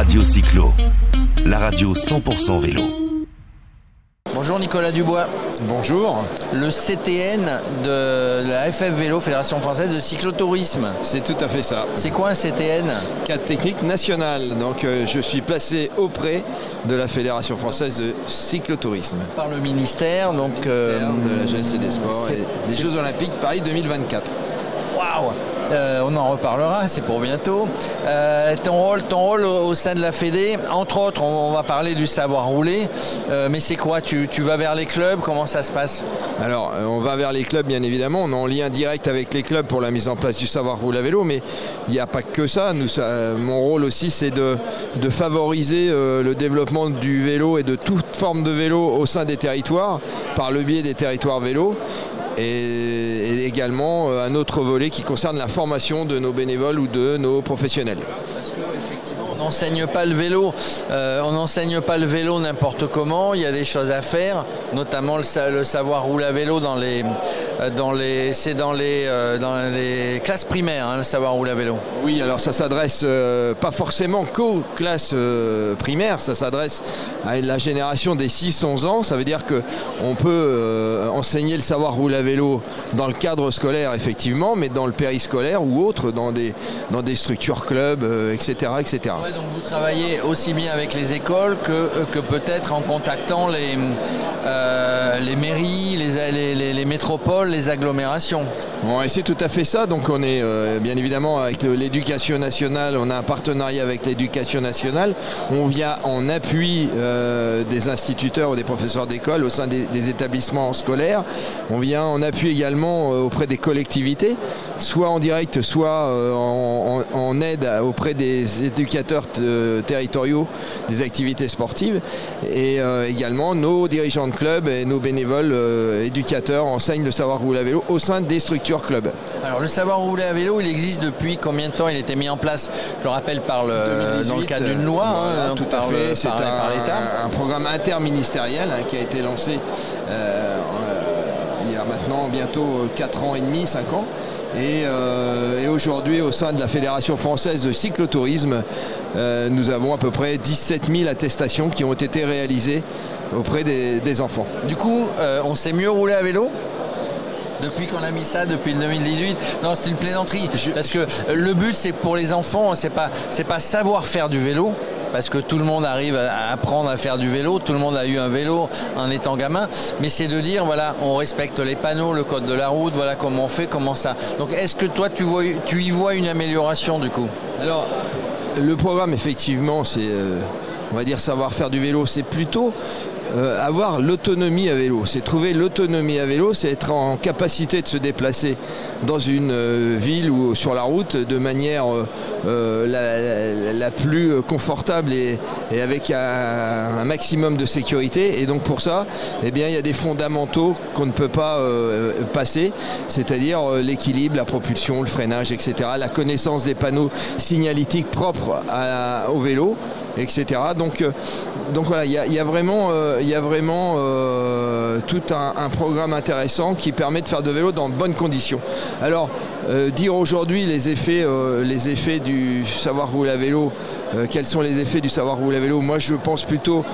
Radio Cyclo, la radio 100% vélo. Bonjour Nicolas Dubois. Bonjour. Le CTN de la FF Vélo, Fédération Française de Cyclotourisme. C'est tout à fait ça. C'est quoi un CTN Cadre technique national. Donc euh, je suis placé auprès de la Fédération Française de Cyclotourisme. Par le ministère, donc. Ministère de la jeunesse et des sports c'est- et des Jeux Olympiques Paris 2024. Waouh Euh, on en reparlera, c'est pour bientôt. Euh, ton rôle, ton rôle au, sein de la Fédé, entre autres, on, va parler du savoir rouler. Euh, mais c'est quoi? Tu, vas vers les clubs? Comment ça se passe? Alors, on va vers les clubs, bien évidemment. On est en lien direct avec les clubs pour la mise en place du savoir rouler à vélo, mais il n'y a pas que ça. Mon rôle aussi, c'est de, favoriser le développement du vélo et de toute forme de vélo au sein des territoires par le biais des territoires vélos. Et, également euh, un autre volet qui concerne la formation de nos bénévoles ou de nos professionnels. On n'enseigne pas le vélo. euh, on n'enseigne pas le vélo n'importe comment. Il y a des choses à faire, notamment le, le savoir rouler à vélo dans les, dans les, c'est dans les, euh, dans les classes primaires, hein, le savoir rouler à vélo. Oui, alors ça s'adresse euh, pas forcément qu'aux classes euh, primaires, ça s'adresse à la génération des 6-11 ans. Ça veut dire qu'on peut euh, enseigner le savoir rouler à vélo dans le cadre scolaire, effectivement, mais dans le périscolaire ou autre, dans des, dans des structures clubs, euh, etc. etc. Ouais, donc vous travaillez aussi bien avec les écoles que, euh, que peut-être en contactant les, euh, les mairies, les- les métropoles, les agglomérations. Bon, c'est tout à fait ça. Donc on est euh, bien évidemment avec l'éducation nationale, on a un partenariat avec l'éducation nationale. On vient en appui euh, des instituteurs ou des professeurs d'école au sein des, établissements scolaires. On vient en appui également euh, auprès des collectivités, soit en direct, soit en, en- aide auprès des éducateurs territoriaux des activités sportives. Et également nos dirigeants de club et nos bénévoles éducateurs enseignent le savoir rouler à vélo au sein des structures clubs. Alors le savoir rouler à vélo, il existe depuis combien de temps Il été mis en place, je le rappelle, par le, 2018, dans le cadre d'une loi, voilà, hein, tout à fait. C'est un, un programme interministériel hein, qui a été lancé euh, euh, il y a maintenant bientôt 4 ans et demi, 5 ans. Et, euh, et aujourd'hui, au sein de la Fédération française de cyclotourisme, euh, nous avons à peu près 17 000 attestations qui ont été réalisées auprès des, des enfants. Du coup, on sait mieux rouler à vélo? Depuis qu'on a mis ça depuis le 2018 Non, c'est une plaisanterie. parce que le but, c'est pour les enfants, c'est pas, c'est pas savoir faire du vélo. Parce que tout le monde arrive à apprendre à faire du vélo, tout le monde a eu un vélo en étant gamin, mais c'est de dire voilà, on respecte les panneaux, le code de la route, voilà comment on fait, comment ça. Donc est-ce que toi tu, vois, tu y vois une amélioration du coup? Alors, le programme, effectivement, c'est, euh, on va dire, savoir faire du vélo. C'est plutôt euh, avoir l'autonomie à vélo. C'est trouver l'autonomie à vélo, c'est être en capacité de se déplacer dans une euh, ville ou sur la route de manière euh, la, plus confortable et, avec un, maximum de sécurité. Et donc pour ça, eh bien, il y a des fondamentaux qu'on ne peut pas passer, c'est-à-dire l'équilibre, la propulsion, le freinage, etc. La connaissance des panneaux signalétiques propres au vélo, etc. Donc, donc voilà, il y, a- il y a vraiment, euh, il y a vraiment euh, tout un, un programme intéressant qui permet de faire de vélo dans de bonnes conditions. Alors, euh, dire aujourd'hui les effets, euh, les effets du savoir rouler à vélo, euh, quels sont les effets du savoir rouler à vélo Moi, je pense plutôt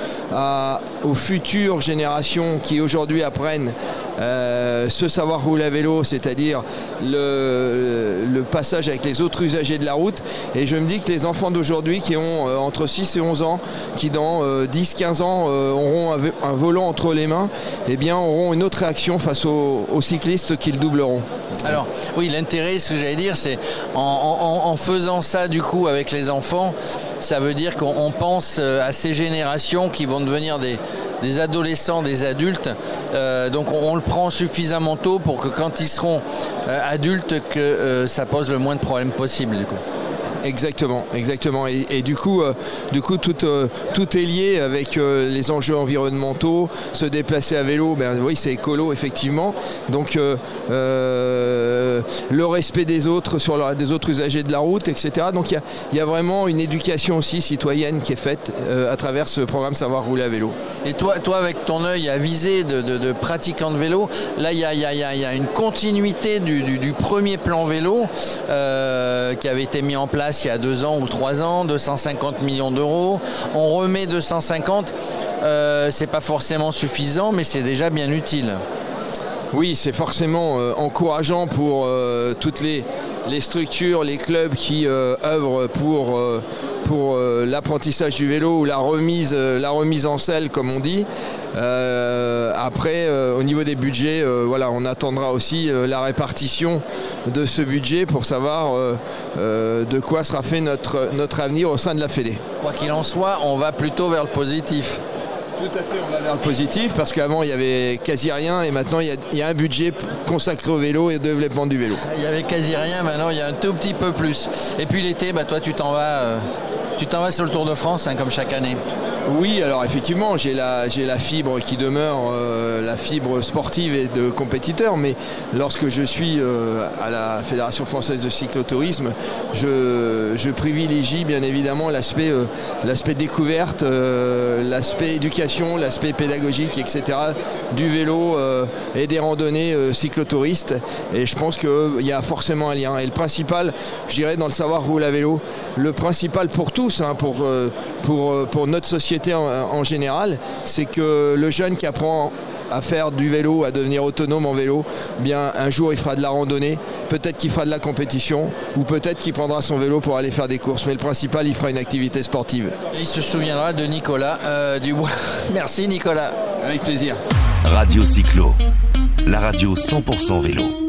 aux futures générations qui aujourd'hui apprennent ce savoir rouler à vélo, c'est-à-dire le, passage avec les autres usagers de la route. Et je me dis que les enfants d'aujourd'hui qui ont entre 6 et 11 ans, qui dans 10-15 ans auront un volant entre les mains, eh bien auront une autre réaction face aux, aux cyclistes qu'ils doubleront. Alors, oui, l'intérêt, ce que j'allais dire, c'est en, faisant ça, du coup, avec les enfants, ça veut dire qu'on on pense euh, à ces générations qui vont devenir des, adolescents, des adultes. Euh, donc, on, le prend suffisamment tôt pour que quand ils seront euh, adultes, que ça pose le moins de problèmes possible, du coup. Exactement, exactement. Et, du coup, euh, du coup tout, euh, tout est lié avec euh, les enjeux environnementaux. Se déplacer à vélo, ben oui, c'est écolo effectivement. Donc le respect des autres sur des autres usagers de la route, etc. Donc il y a, vraiment une éducation aussi citoyenne qui est faite à travers ce programme Savoir rouler à vélo. Et toi, toi avec ton œil avisé de, de, pratiquant de vélo, là, il y a, une continuité du, premier plan vélo qui avait été mis en place il y a deux ans ou trois ans, 250 millions d'euros. On remet 250, euh, c'est pas forcément suffisant, mais c'est déjà bien utile. Oui, c'est forcément euh, encourageant pour euh, toutes les, les, structures, les clubs qui œuvrent pour pour euh, l'apprentissage du vélo ou la remise, euh, la remise en selle, comme on dit. Euh, après, au niveau des budgets, voilà, on attendra aussi la répartition de ce budget pour savoir de quoi sera fait notre, notre avenir au sein de la Fédé. Quoi qu'il en soit, on va plutôt vers le positif. Tout à fait, on va vers le positif parce qu'avant il y avait quasi rien et maintenant il y, a, un budget consacré au vélo et au développement du vélo. Il y avait quasi rien, maintenant il y a un tout petit peu plus. Et puis l'été, bah, toi tu t'en vas t'en vas sur le Tour de France, hein, comme chaque année. Oui, alors effectivement, j'ai la, fibre qui demeure, euh, la fibre sportive et de compétiteur, mais lorsque je suis euh, à la Fédération française de cyclotourisme, je, privilégie bien évidemment l'aspect, euh, découverte, l'aspect éducation, l'aspect pédagogique, etc. du vélo et des randonnées cyclotouristes. Et je pense qu'il y a forcément un lien. Et le principal, je dirais, dans le savoir rouler à vélo, le principal pour tous, hein, pour notre société, en, général, c'est que le jeune qui apprend à faire du vélo, à devenir autonome en vélo, bien un jour il fera de la randonnée, peut-être qu'il fera de la compétition, ou peut-être qu'il prendra son vélo pour aller faire des courses. Mais le principal, il fera une activité sportive. il se souviendra de Nicolas euh, Dubois. Merci Nicolas. Avec plaisir. Radio Cyclo, la radio 100% vélo.